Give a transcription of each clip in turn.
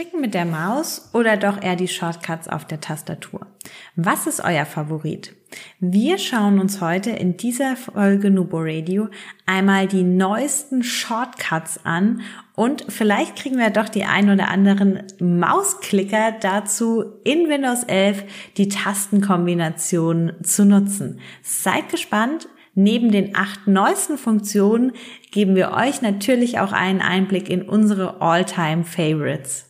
Klicken mit der Maus oder doch eher die Shortcuts auf der Tastatur? Was ist euer Favorit? Wir schauen uns heute in dieser Folge Nubo Radio einmal die neuesten Shortcuts an und vielleicht kriegen wir doch die ein oder anderen Mausklicker dazu, in Windows 11 die Tastenkombinationen zu nutzen. Seid gespannt. Neben den acht neuesten Funktionen geben wir euch natürlich auch einen Einblick in unsere All-Time Favorites.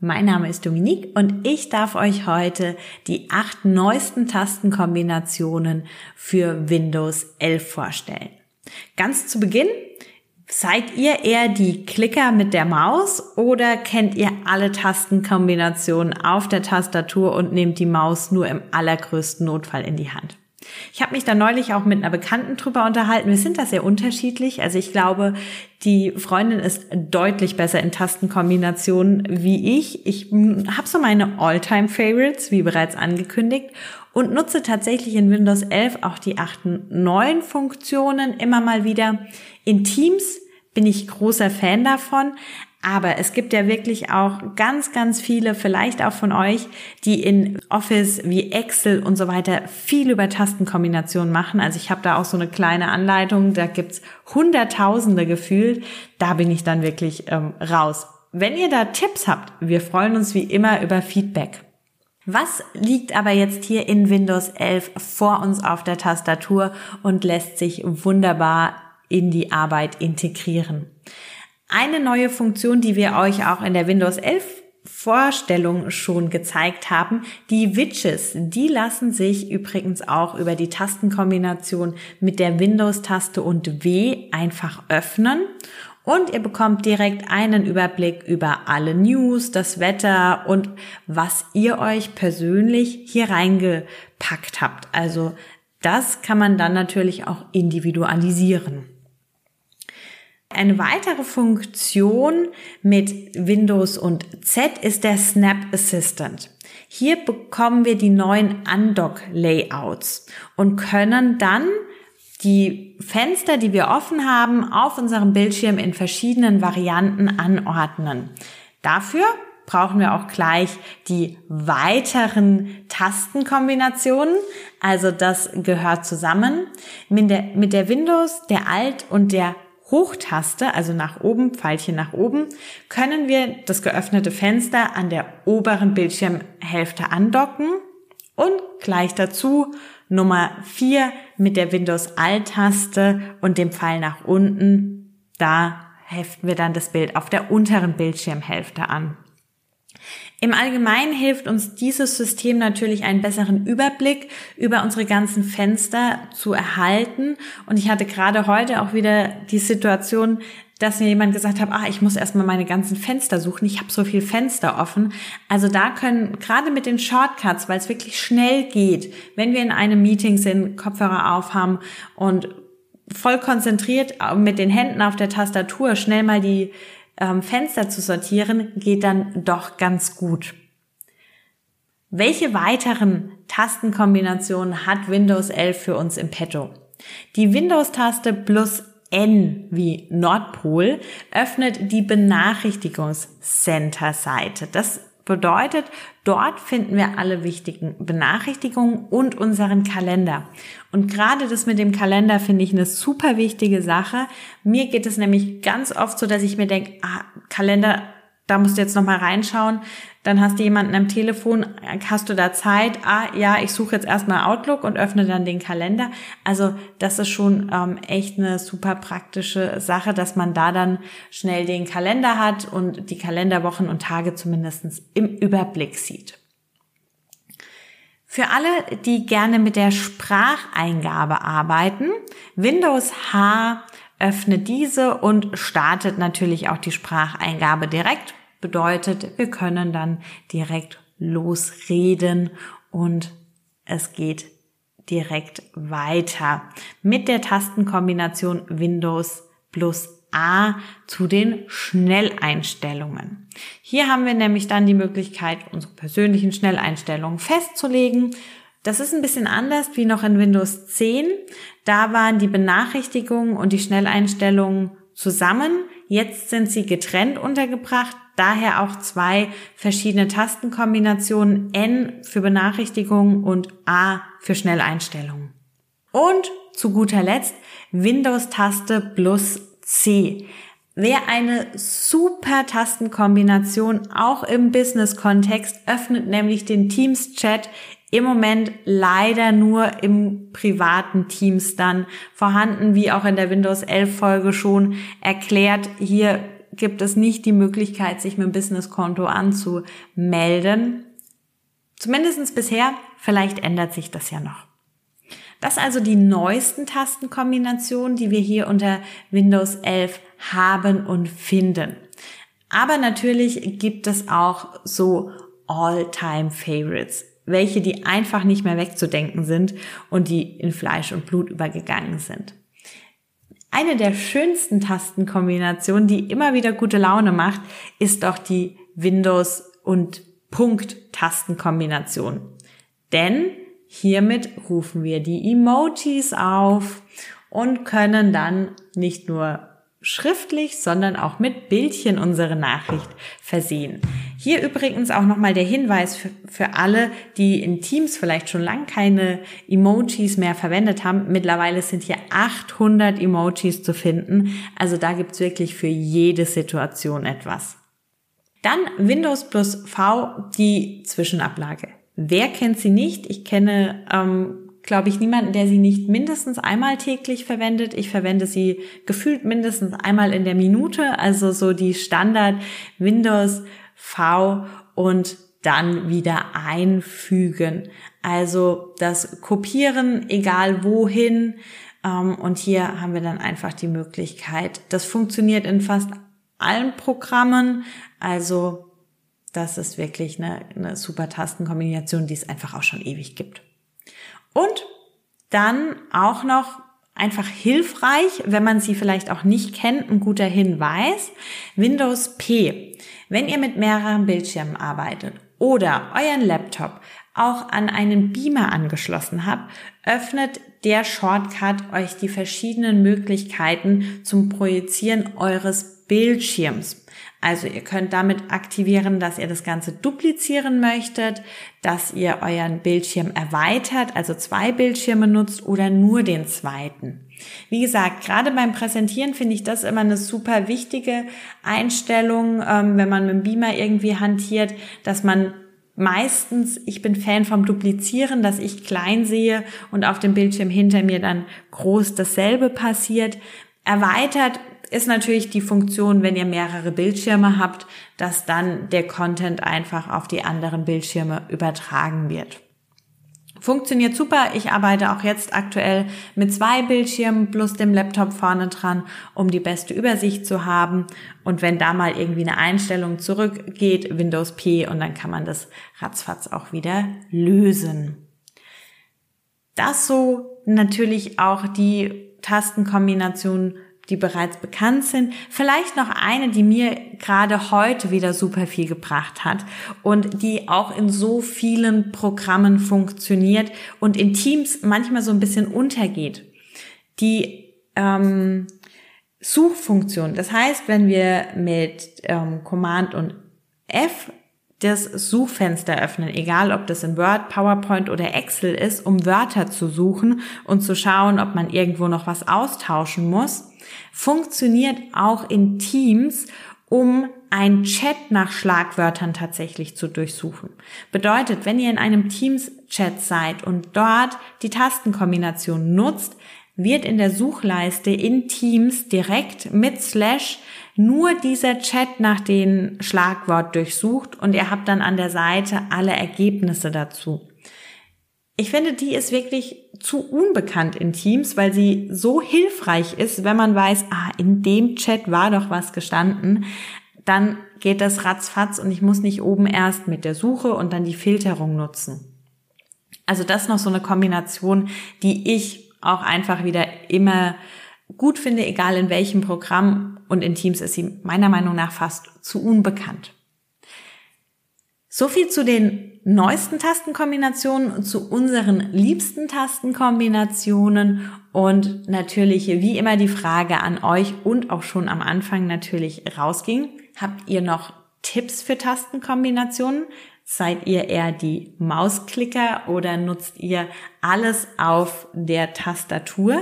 Mein Name ist Dominique und ich darf euch heute die acht neuesten Tastenkombinationen für Windows 11 vorstellen. Ganz zu Beginn, seid ihr eher die Klicker mit der Maus oder kennt ihr alle Tastenkombinationen auf der Tastatur und nehmt die Maus nur im allergrößten Notfall in die Hand? Ich habe mich da neulich auch mit einer Bekannten drüber unterhalten. Wir sind da sehr unterschiedlich. Also ich glaube, die Freundin ist deutlich besser in Tastenkombinationen wie ich. Ich habe so meine All-Time-Favorites, wie bereits angekündigt, und nutze tatsächlich in Windows 11 auch die achten neuen Funktionen immer mal wieder. In Teams bin ich großer Fan davon, aber es gibt ja wirklich auch ganz, ganz viele, vielleicht auch von euch, die in Office wie Excel und so weiter viel über Tastenkombinationen machen. Also ich habe da auch so eine kleine Anleitung, da gibt's Hunderttausende gefühlt. Da bin ich dann wirklich ähm, raus. Wenn ihr da Tipps habt, wir freuen uns wie immer über Feedback. Was liegt aber jetzt hier in Windows 11 vor uns auf der Tastatur und lässt sich wunderbar in die Arbeit integrieren? Eine neue Funktion, die wir euch auch in der Windows 11 Vorstellung schon gezeigt haben. Die Widgets, die lassen sich übrigens auch über die Tastenkombination mit der Windows-Taste und W einfach öffnen. Und ihr bekommt direkt einen Überblick über alle News, das Wetter und was ihr euch persönlich hier reingepackt habt. Also das kann man dann natürlich auch individualisieren. Eine weitere Funktion mit Windows und Z ist der Snap Assistant. Hier bekommen wir die neuen Undock-Layouts und können dann die Fenster, die wir offen haben, auf unserem Bildschirm in verschiedenen Varianten anordnen. Dafür brauchen wir auch gleich die weiteren Tastenkombinationen. Also das gehört zusammen. Mit der, mit der Windows, der Alt und der Hochtaste, also nach oben, Pfeilchen nach oben, können wir das geöffnete Fenster an der oberen Bildschirmhälfte andocken und gleich dazu Nummer 4 mit der Windows Alt-Taste und dem Pfeil nach unten. Da heften wir dann das Bild auf der unteren Bildschirmhälfte an. Im Allgemeinen hilft uns dieses System natürlich einen besseren Überblick über unsere ganzen Fenster zu erhalten. Und ich hatte gerade heute auch wieder die Situation, dass mir jemand gesagt hat, ah, ich muss erstmal meine ganzen Fenster suchen. Ich habe so viel Fenster offen. Also da können gerade mit den Shortcuts, weil es wirklich schnell geht, wenn wir in einem Meeting sind, Kopfhörer aufhaben und voll konzentriert mit den Händen auf der Tastatur schnell mal die ähm, Fenster zu sortieren, geht dann doch ganz gut. Welche weiteren Tastenkombinationen hat Windows 11 für uns im Petto? Die Windows-Taste plus N wie Nordpol öffnet die Benachrichtigungscenter-Seite. Das Bedeutet, dort finden wir alle wichtigen Benachrichtigungen und unseren Kalender. Und gerade das mit dem Kalender finde ich eine super wichtige Sache. Mir geht es nämlich ganz oft so, dass ich mir denke, ah, Kalender da musst du jetzt nochmal reinschauen. Dann hast du jemanden am Telefon, hast du da Zeit? Ah, ja, ich suche jetzt erstmal Outlook und öffne dann den Kalender. Also das ist schon ähm, echt eine super praktische Sache, dass man da dann schnell den Kalender hat und die Kalenderwochen und Tage zumindest im Überblick sieht. Für alle, die gerne mit der Spracheingabe arbeiten, Windows H öffnet diese und startet natürlich auch die Spracheingabe direkt Bedeutet, wir können dann direkt losreden und es geht direkt weiter mit der Tastenkombination Windows plus A zu den Schnelleinstellungen. Hier haben wir nämlich dann die Möglichkeit, unsere persönlichen Schnelleinstellungen festzulegen. Das ist ein bisschen anders wie noch in Windows 10. Da waren die Benachrichtigungen und die Schnelleinstellungen zusammen. Jetzt sind sie getrennt untergebracht. Daher auch zwei verschiedene Tastenkombinationen N für Benachrichtigungen und A für Schnelleinstellungen. Und zu guter Letzt Windows-Taste plus C. Wer eine super Tastenkombination auch im Business-Kontext öffnet, nämlich den Teams-Chat im Moment leider nur im privaten Teams dann vorhanden, wie auch in der Windows 11 Folge schon erklärt. Hier gibt es nicht die Möglichkeit, sich mit dem Businesskonto anzumelden. Zumindestens bisher. Vielleicht ändert sich das ja noch. Das also die neuesten Tastenkombinationen, die wir hier unter Windows 11 haben und finden. Aber natürlich gibt es auch so All-Time Favorites, welche die einfach nicht mehr wegzudenken sind und die in Fleisch und Blut übergegangen sind. Eine der schönsten Tastenkombinationen, die immer wieder gute Laune macht, ist doch die Windows- und Punkt-Tastenkombination. Denn Hiermit rufen wir die Emojis auf und können dann nicht nur schriftlich, sondern auch mit Bildchen unsere Nachricht versehen. Hier übrigens auch nochmal der Hinweis für, für, alle, die in Teams vielleicht schon lang keine Emojis mehr verwendet haben. Mittlerweile sind hier 800 Emojis zu finden. Also da gibt's wirklich für jede Situation etwas. Dann Windows plus V, die Zwischenablage. Wer kennt sie nicht? Ich kenne, ähm, glaube ich, niemanden, der sie nicht mindestens einmal täglich verwendet. Ich verwende sie gefühlt mindestens einmal in der Minute, also so die Standard Windows V und dann wieder einfügen. Also das Kopieren, egal wohin. Ähm, und hier haben wir dann einfach die Möglichkeit. Das funktioniert in fast allen Programmen. Also das ist wirklich eine, eine super Tastenkombination, die es einfach auch schon ewig gibt. Und dann auch noch einfach hilfreich, wenn man sie vielleicht auch nicht kennt, ein guter Hinweis, Windows P. Wenn ihr mit mehreren Bildschirmen arbeitet oder euren Laptop auch an einen Beamer angeschlossen habt, öffnet der Shortcut euch die verschiedenen Möglichkeiten zum Projizieren eures Bildschirms. Also ihr könnt damit aktivieren, dass ihr das Ganze duplizieren möchtet, dass ihr euren Bildschirm erweitert, also zwei Bildschirme nutzt oder nur den zweiten. Wie gesagt, gerade beim Präsentieren finde ich das immer eine super wichtige Einstellung, ähm, wenn man mit dem Beamer irgendwie hantiert, dass man meistens, ich bin Fan vom Duplizieren, dass ich klein sehe und auf dem Bildschirm hinter mir dann groß dasselbe passiert. Erweitert ist natürlich die Funktion, wenn ihr mehrere Bildschirme habt, dass dann der Content einfach auf die anderen Bildschirme übertragen wird. Funktioniert super. Ich arbeite auch jetzt aktuell mit zwei Bildschirmen plus dem Laptop vorne dran, um die beste Übersicht zu haben. Und wenn da mal irgendwie eine Einstellung zurückgeht, Windows P und dann kann man das ratzfatz auch wieder lösen. Das so natürlich auch die Tastenkombination die bereits bekannt sind. Vielleicht noch eine, die mir gerade heute wieder super viel gebracht hat und die auch in so vielen Programmen funktioniert und in Teams manchmal so ein bisschen untergeht. Die ähm, Suchfunktion. Das heißt, wenn wir mit ähm, Command und F das Suchfenster öffnen, egal ob das in Word, PowerPoint oder Excel ist, um Wörter zu suchen und zu schauen, ob man irgendwo noch was austauschen muss, funktioniert auch in Teams, um ein Chat nach Schlagwörtern tatsächlich zu durchsuchen. Bedeutet, wenn ihr in einem Teams-Chat seid und dort die Tastenkombination nutzt, wird in der Suchleiste in Teams direkt mit Slash nur dieser Chat nach dem Schlagwort durchsucht und ihr habt dann an der Seite alle Ergebnisse dazu. Ich finde, die ist wirklich zu unbekannt in Teams, weil sie so hilfreich ist, wenn man weiß, ah, in dem Chat war doch was gestanden, dann geht das ratzfatz und ich muss nicht oben erst mit der Suche und dann die Filterung nutzen. Also das noch so eine Kombination, die ich auch einfach wieder immer gut finde, egal in welchem Programm und in Teams ist sie meiner Meinung nach fast zu unbekannt. So viel zu den neuesten Tastenkombinationen zu unseren liebsten Tastenkombinationen und natürlich wie immer die Frage an euch und auch schon am Anfang natürlich rausging. Habt ihr noch Tipps für Tastenkombinationen? Seid ihr eher die Mausklicker oder nutzt ihr alles auf der Tastatur?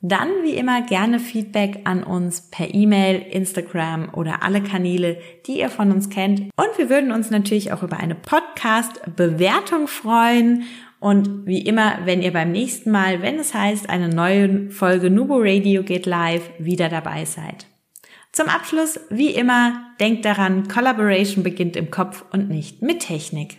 Dann wie immer gerne Feedback an uns per E-Mail, Instagram oder alle Kanäle, die ihr von uns kennt. Und wir würden uns natürlich auch über eine Podcast-Bewertung freuen. Und wie immer, wenn ihr beim nächsten Mal, wenn es heißt, eine neue Folge Nubo Radio geht live, wieder dabei seid. Zum Abschluss, wie immer, denkt daran, Collaboration beginnt im Kopf und nicht mit Technik.